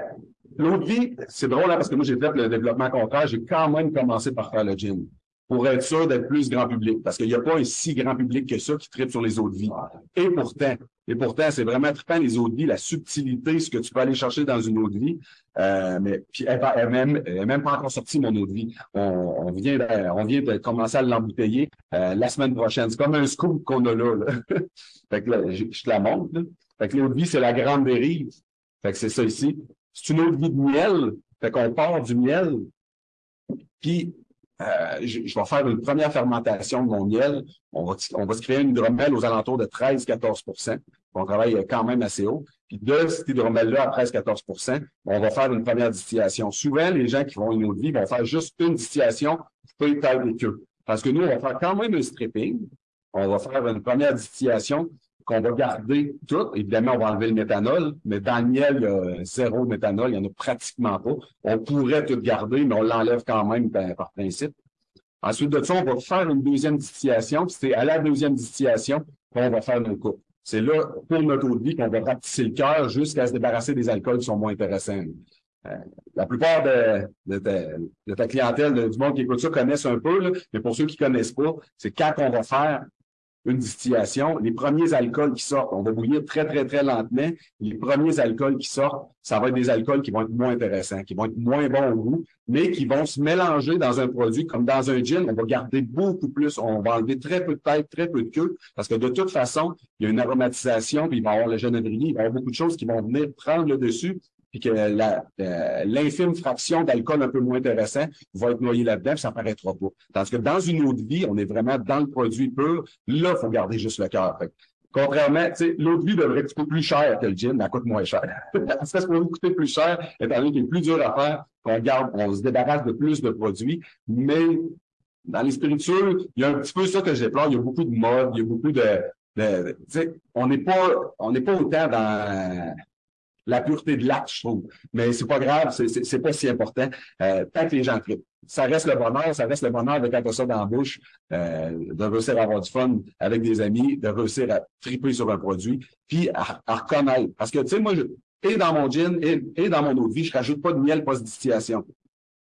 l'autre vie, c'est drôle hein, parce que moi, j'ai fait le développement contraire. J'ai quand même commencé par faire le gin pour être sûr d'être plus grand public. Parce qu'il n'y a pas un si grand public que ça qui tripe sur les autres vies. Et pourtant, et pourtant, c'est vraiment trippant les autres vies, la subtilité, ce que tu peux aller chercher dans une autre vie. Euh, mais puis elle, elle, même, elle même pas encore sortie mon autre vie. On, on vient, de, on vient de commencer à l'embouteiller euh, la semaine prochaine. C'est comme un scoop qu'on a là. là. fait que là, je, je, te la montre. Là. Fait que l'autre vie, c'est la grande dérive. Fait que c'est ça ici. C'est une autre vie de miel. Fait qu'on part du miel. Puis euh, je, vais faire une première fermentation de mon miel. On va, on va se créer une hydromel aux alentours de 13-14% On travaille quand même assez haut. Puis de cette hydromel-là à 13-14% on va faire une première distillation. Souvent, les gens qui vont une autre vie vont faire juste une distillation, peut-être et que. Parce que nous, on va faire quand même un stripping. On va faire une première distillation qu'on va garder tout. Évidemment, on va enlever le méthanol, mais dans le miel, il y a zéro méthanol, il n'y en a pratiquement pas. On pourrait tout garder, mais on l'enlève quand même par, principe. Ensuite de ça, on va faire une deuxième distillation, c'est à la deuxième distillation qu'on va faire nos coupes. C'est là, pour notre eau de vie, qu'on va rapetisser le cœur jusqu'à se débarrasser des alcools qui sont moins intéressants. Euh, la plupart de, ta, clientèle, du monde qui écoute ça, connaissent un peu, là, mais pour ceux qui connaissent pas, c'est quand on va faire une distillation, les premiers alcools qui sortent, on va bouillir très, très, très lentement. Les premiers alcools qui sortent, ça va être des alcools qui vont être moins intéressants, qui vont être moins bons au goût, mais qui vont se mélanger dans un produit comme dans un gin. On va garder beaucoup plus, on va enlever très peu de tête, très peu de queue, parce que de toute façon, il y a une aromatisation, puis il va y avoir le genévrier, il va y avoir beaucoup de choses qui vont venir prendre le dessus, puis que l'infime fraction d'alcool un peu moins intéressant va être noyé là-dedans, ça paraîtra pas. Tandis que dans une autre vie, on est vraiment dans le produit pur. Là, il faut garder juste le cœur. Contrairement, sais, l'autre vie devrait coûter plus cher que le gin, mais elle coûte moins cher. ça se peut coûter plus cher, étant donné qu'il est plus dur à faire, qu'on garde, on se débarrasse de plus de produits, mais dans les spiritueux, il y a un petit peu ça que j'ai Il y a beaucoup de mode, il y a beaucoup de, de on n'est pas, on n'est pas autant dans, la pureté de l'acte, je trouve. Mais c'est pas grave, c'est pas si important. Euh, tant que les gens trippent. Ça reste le bonheur, ça reste le bonheur de quand ça dans la bouche, euh, de réussir à avoir du fun avec des amis, de réussir à triper sur un produit, puis à, reconnaître. Parce que, tu sais, moi, je, et dans mon gin et, et, dans mon eau de vie, je rajoute pas de miel post-distillation.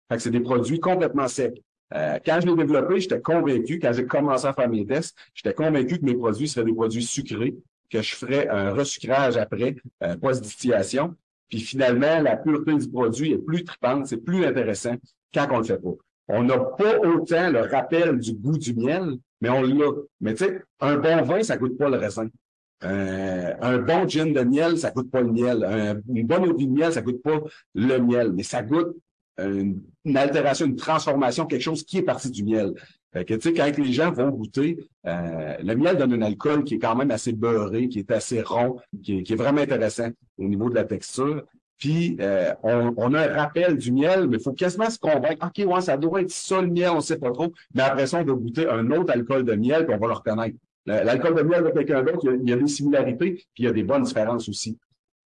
Fait que c'est des produits complètement secs. Euh, quand je l'ai développé, j'étais convaincu, quand j'ai commencé à faire mes tests, j'étais convaincu que mes produits seraient des produits sucrés, que je ferais un resucrage après, euh, post-distillation. Puis finalement, la pureté du produit est plus tripante, c'est plus intéressant quand on le fait pas. On n'a pas autant le rappel du goût du miel, mais on l'a. Mais tu sais, un bon vin, ça coûte pas le raisin. Euh, un bon gin de miel, ça coûte pas le miel. Un, une bonne eau de miel, ça coûte pas le miel, mais ça goûte une, une, altération, une transformation, quelque chose qui est parti du miel. Fait que, tu sais, quand les gens vont goûter, euh, le miel donne un alcool qui est quand même assez beurré, qui est assez rond, qui est, qui est vraiment intéressant au niveau de la texture. Puis, euh, on, on, a un rappel du miel, mais il faut quasiment se convaincre. OK, ouais, ça doit être ça le miel, on sait pas trop. Mais après ça, on va goûter un autre alcool de miel, puis on va le reconnaître. L'alcool de miel de quelqu'un d'autre, il, il y a des similarités, puis il y a des bonnes différences aussi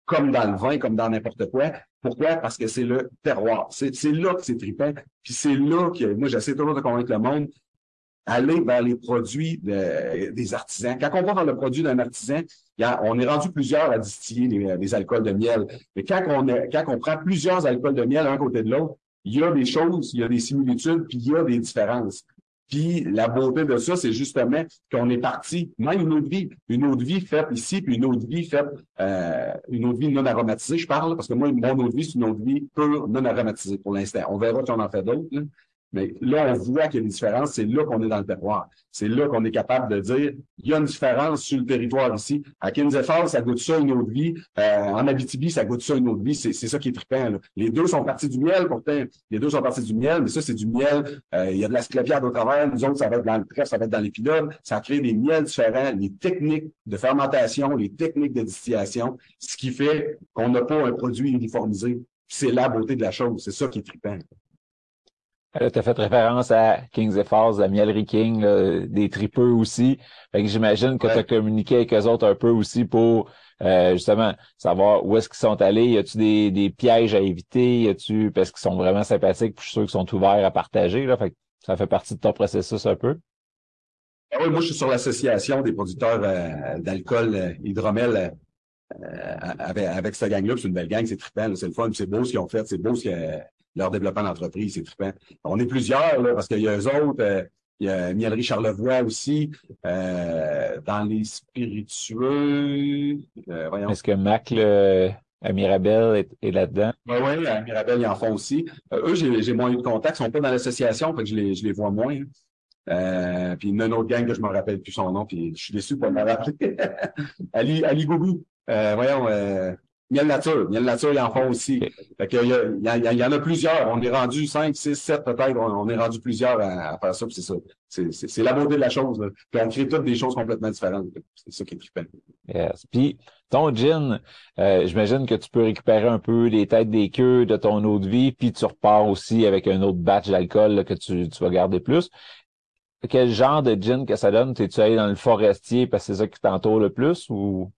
comme dans le vin, comme dans n'importe quoi. Pourquoi? Parce que c'est le terroir. C'est là que c'est trippant. Puis c'est là que moi, j'essaie toujours de convaincre le monde aller vers les produits des artisans. Quand on va vers le produit d'un artisan, on est rendu plusieurs à distiller les, alcools de miel. Mais quand on, quand on prend plusieurs alcools de miel un côté de l'autre, il y a des choses, il y a des similitudes, puis il y a des différences. Puis la beauté de ça, c'est justement qu'on est parti, même une autre vie, une autre vie faite ici, puis une autre vie faite, euh, une autre vie non aromatisée, je parle, parce que moi, mon autre vie, c'est une autre vie pure, non aromatisée pour l'instant. On verra si on en fait d'autres. Mais là, on voit qu'il y a une différence. C'est là qu'on est dans le terroir. C'est là qu'on est capable de dire, il y a une différence sur le territoire ici. À Kings Falls, ça goûte ça une autre vie. Euh, en Abitibi, ça goûte ça une autre vie. C'est ça qui est trippant. Les deux sont partis du miel, pourtant. Les deux sont partis du miel, mais ça, c'est du miel. Euh, il y a de la sclépiade au travers. Nous autres, ça va être dans le trèfle, ça va être dans l'épilogue. Ça crée des miels différents, les techniques de fermentation, les techniques de distillation, ce qui fait qu'on n'a pas un produit uniformisé. C'est la beauté de la chose. C'est ça qui est trippant. Tu as fait référence à Kings et Falls, à Mielery King, des tripeux aussi. Fait que j'imagine que tu as communiqué avec eux autres un peu aussi pour euh, justement savoir où est-ce qu'ils sont allés. Y a-tu des, des pièges à éviter? Y a-tu parce qu'ils sont vraiment sympathiques, puis je suis sûr qu'ils sont ouverts à partager. Là, fait que ça fait partie de ton processus un peu. Ah oui, moi je suis sur l'association des producteurs euh, d'alcool euh, hydromel avec, avec cette gang-là. C'est une belle gang, c'est trippant, c'est le fun, c'est beau ce qu'ils ont fait, c'est beau ce que leur développement d'entreprise, c'est trippant. On est plusieurs, là, parce qu'il y a eux autres, euh, il y a Mielerie Charlevoix aussi, euh, dans les spiritueux. Euh, Est-ce que Mac, le, à Mirabel est, là-dedans? Oui, oui, à Mirabel, ils en font aussi. eux, j'ai moins eu de contact, ils sont pas dans l'association, fait que je les, je les vois moins. Euh, puis il y a une autre gang que je me rappelle plus son nom, puis je suis déçu pour me rappeler. Ali, Ali Gougou. Euh, voyons, euh, Miel Nature. Miel Nature, ils en font aussi. Fait que, il, y y, en a plusieurs. On est rendu 5, 6, 7 peut-être. On, est rendu plusieurs à, faire ça. c'est ça. C'est la beauté de la chose. Là. Puis on crée toutes des choses complètement différentes. C'est ça qui est trippant. Yes. Puis ton gin, euh, j'imagine que tu peux récupérer un peu les têtes des queues de ton eau de vie, puis tu repars aussi avec un autre batch d'alcool que tu, tu vas garder plus. Quel genre de gin que ça donne? T'es-tu allé dans le forestier parce que c'est ça qui t'entoure le plus ou?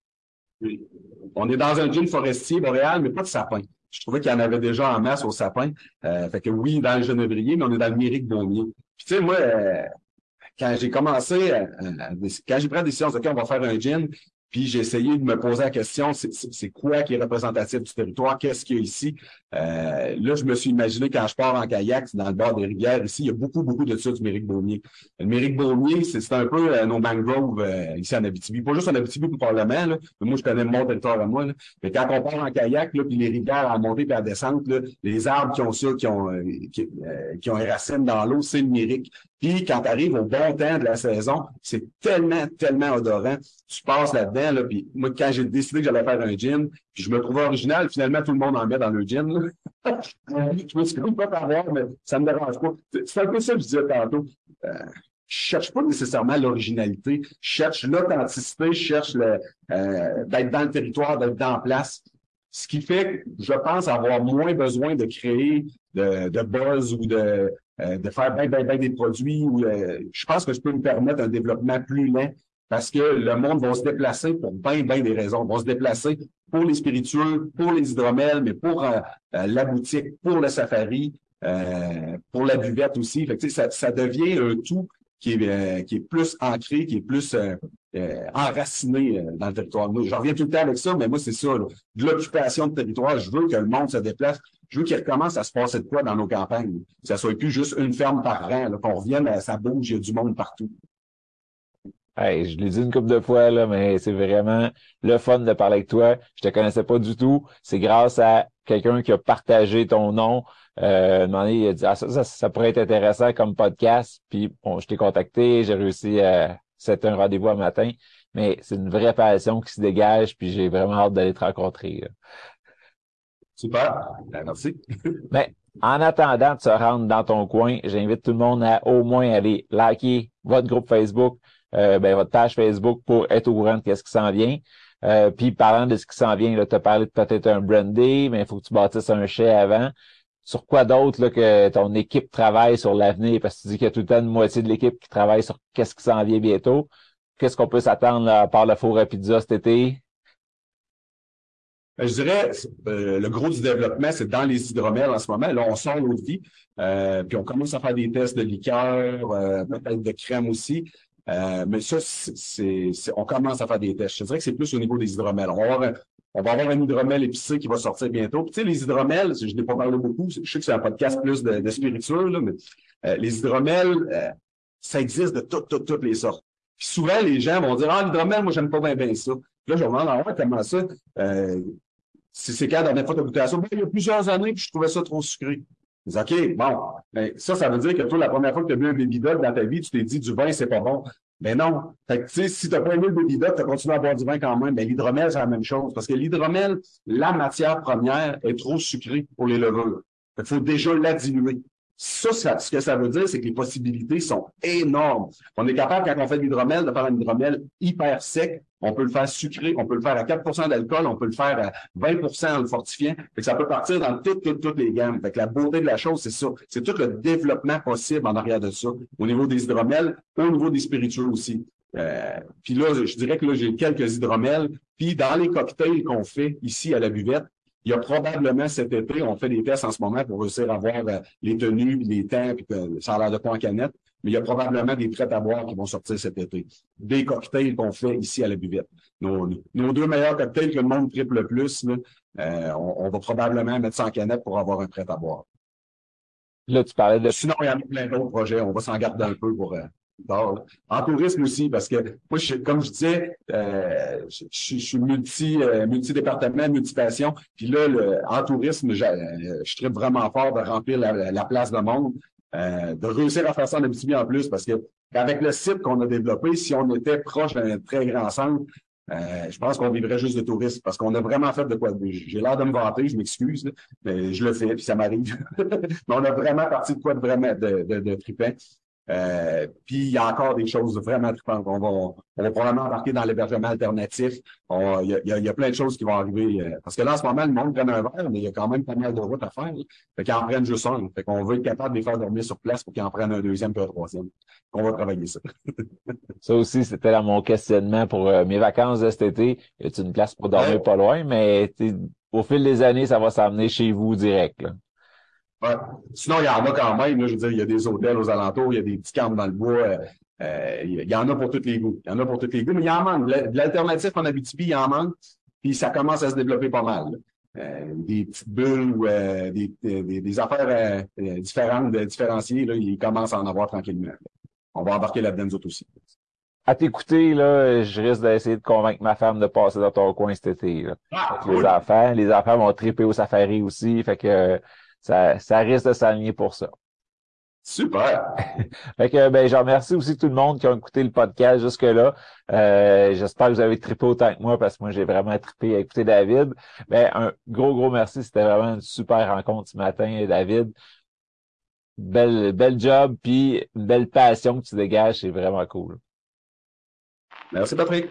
On est dans un gin forestier boréal, mais pas de sapin. Je trouvais qu'il y en avait déjà en masse au sapin. Euh, fait que oui, dans le genévrier, mais on est dans le mirique baumier. Puis tu sais, moi, euh, quand j'ai commencé, euh, quand j'ai pris la décision, OK, on va faire un gin, puis j'ai essayé de me poser la question, c'est quoi qui est représentatif du territoire? Qu'est-ce qu'il y a ici? Euh, là, je me suis imaginé quand je pars en kayak dans le bord des rivières, ici, il y a beaucoup, beaucoup de ça du Mérique Beaumier. Le Mérique Beaumier, c'est un peu euh, nos mangroves euh, ici en Abitibi. Pas juste en Abitibi, pour Parlement, là, mais moi, je connais mon territoire à moi. Là. Mais quand on part en kayak, là, puis les rivières à monter et à descendre, là, les arbres qui ont ça, qui ont, qui, qui, ont racines dans l'eau, c'est le Mérique. Puis quand tu arrives au bon temps de la saison, c'est tellement, tellement odorant. Tu passes là-dedans, là, puis moi, quand j'ai décidé que j'allais faire un gin, puis je me trouvais original, finalement, tout le monde en met dans le gin. je me suis comme pas par mais ça me dérange pas. C'est un peu ça que je disais tantôt. Euh, je cherche pas nécessairement l'originalité, je cherche l'authenticité, je cherche le euh, d'être dans le territoire, d'être dans la place. Ce qui fait que je pense avoir moins besoin de créer de, de buzz ou de, euh, de faire bien, bien, bien des produits. Ou, euh, je pense que je peux me permettre un développement plus lent parce que le monde va se déplacer pour bien, bien des raisons. Ils vont se déplacer pour les spiritueux, pour les hydromels, mais pour euh, la boutique, pour le safari, pour la buvette aussi. Fait que, ça, ça devient un tout qui est, qui est plus ancré, qui est plus enraciné dans le territoire. J'en reviens tout le temps avec ça, mais moi, c'est ça. de l'occupation de territoire, je veux que le monde se déplace je veux qu'il recommence à se passer de quoi dans nos campagnes. Que ça soit plus juste une ferme par an, qu'on revienne à ça bouge, il y a du monde partout. Hey, je l'ai dit une couple de fois, là, mais c'est vraiment le fun de parler avec toi. Je te connaissais pas du tout. C'est grâce à quelqu'un qui a partagé ton nom. Euh, il a dit ah, ça, ça, pourrait être intéressant comme podcast. Puis bon, je t'ai contacté, j'ai réussi à c'était un rendez-vous un matin. Mais c'est une vraie passion qui se dégage, puis j'ai vraiment hâte d'aller te rencontrer. Super. Ben, merci. Mais en attendant de se rendre dans ton coin, j'invite tout le monde à au moins aller liker votre groupe Facebook, euh, ben, votre page Facebook pour être au courant de ce qui s'en vient. Euh, puis parlant de ce qui s'en vient, tu as parlé de peut-être un brandy, mais il faut que tu bâtisses un chai avant. Sur quoi d'autre que ton équipe travaille sur l'avenir? Parce que tu dis qu'il y a tout le temps une moitié de l'équipe qui travaille sur qu'est-ce qui s'en vient bientôt. Qu'est-ce qu'on peut s'attendre à part le four à pizza cet été? Ben, je dirais, euh, le gros du développement, c'est dans les hydromels en ce moment. Là, on sort l'eau de vie, euh, puis on commence à faire des tests de liqueur, euh, peut-être de crème aussi. mais ça, c'est, on commence à faire des tests. Je dirais que c'est plus au niveau des hydromels. On va avoir un, on va avoir un hydromel épicé qui va sortir bientôt. Puis, tu sais, les hydromels, je n'ai pas parlé beaucoup, je sais que c'est un podcast plus de, de spiritueux, là, mais les hydromels, ça existe de toutes, toutes, toutes les sortes. Puis souvent, les gens vont dire Ah, l'hydromel, moi, j'aime pas bien, bien ça. Puis là, je me demande, ah, comment ça? C'est quand la dernière fois tu as? Ben, il y a plusieurs années, puis je trouvais ça trop sucré. OK, bon, ben, ça, ça veut dire que toi, la première fois que tu as bu un baby doll dans ta vie, tu t'es dit du vin, c'est pas bon. Mais ben non. Fait que, tu sais, si t'as pas aimé le baby doll, tu as continué à boire du vin quand même. Ben, l'hydromel, c'est la même chose. Parce que l'hydromel, la matière première est trop sucrée pour les levures. Il faut déjà la diluer. Ça, ce que ça veut dire, c'est que les possibilités sont énormes. On est capable, quand on fait de l'hydromel, de faire un hydromel hyper sec. On peut le faire sucré, on peut le faire à 4% d'alcool, on peut le faire à 20% en le fortifiant. Fait que ça peut partir dans toutes, toutes, toutes les gammes. Fait que la beauté de la chose, c'est ça. C'est tout le développement possible en arrière de ça. Au niveau des hydromels, au niveau des spiritueux aussi. Euh, puis là, je dirais que là, j'ai quelques hydromels. Puis dans les cocktails qu'on fait ici à la buvette, il y a probablement cet été, on fait des tests en ce moment pour réussir à voir euh, les tenues, les temps, puis que ça a l'air de pas en canette, mais il y a probablement des prêts à boire qui vont sortir cet été. Des cocktails qu'on fait ici à la buvette. Nos, deux meilleurs cocktails que le monde triple le plus, euh, on, va probablement mettre ça en canette pour avoir un prêt à boire. Là, tu parlais de... Sinon, il y a plein d'autres projets. On va s'en garder un peu pour... En tourisme aussi, parce que moi, je, comme je disais, euh, je, suis multi, euh, multi-département, multi-passion. Puis là, le, en tourisme, je, euh, je tripe vraiment fort de remplir la, place de monde, euh, de réussir à faire ça en Abitibi en plus, parce que avec le site qu'on a développé, si on était proche d'un très grand centre, euh, je pense qu'on vivrait juste de tourisme parce qu'on a vraiment fait de quoi. J'ai l'air de me vanter, je m'excuse, mais je le fais, puis ça m'arrive. mais on a vraiment parti de quoi de vraiment de, de, de. Euh, puis il y a encore des choses vraiment trippantes. On va, on va probablement embarquer dans l'hébergement alternatif. Il y a, y a, plein de choses qui vont arriver. Euh, parce que là, en ce moment, le monde prend un verre, mais il y a quand même pas mal de routes à faire. Là. Fait qu'ils en prennent juste un. Fait qu'on veut être capable de les faire dormir sur place pour qu'ils en prennent un deuxième puis un troisième. On va travailler ça. ça aussi, c'était dans mon questionnement pour euh, mes vacances de cet été. Y a une place pour dormir pas loin, mais au fil des années, ça va s'amener chez vous direct. Là. Sinon, il y en a quand même. je veux dire, il y a des hôtels aux alentours, il y a des petits camps dans le bois. Euh, euh, il y en a pour tous les goûts. Il y en a pour tous les goûts, mais il y en manque. L'alternative en Abitibi, il y en manque. Puis ça commence à se développer pas mal. Euh, des petites bulles ou des, des, affaires différentes, différenciées, là, ils commencent à en avoir tranquillement. On va embarquer là-dedans, nous autres aussi. À t'écouter, là, je risque d'essayer de convaincre ma femme de passer dans ton coin cet été. Là. Ah, les enfants, les enfants vont triper au safari aussi. Fait que ça, ça risque de s'aligner pour ça. Super. fait que ben, je remercie aussi tout le monde qui a écouté le podcast jusque-là. Euh, j'espère que vous avez trippé autant que moi parce que moi j'ai vraiment trippé à écouter David. Ben, un gros, gros merci. C'était vraiment une super rencontre ce matin, David. Belle, belle job, puis une belle passion que tu dégages, c'est vraiment cool. Merci Patrick.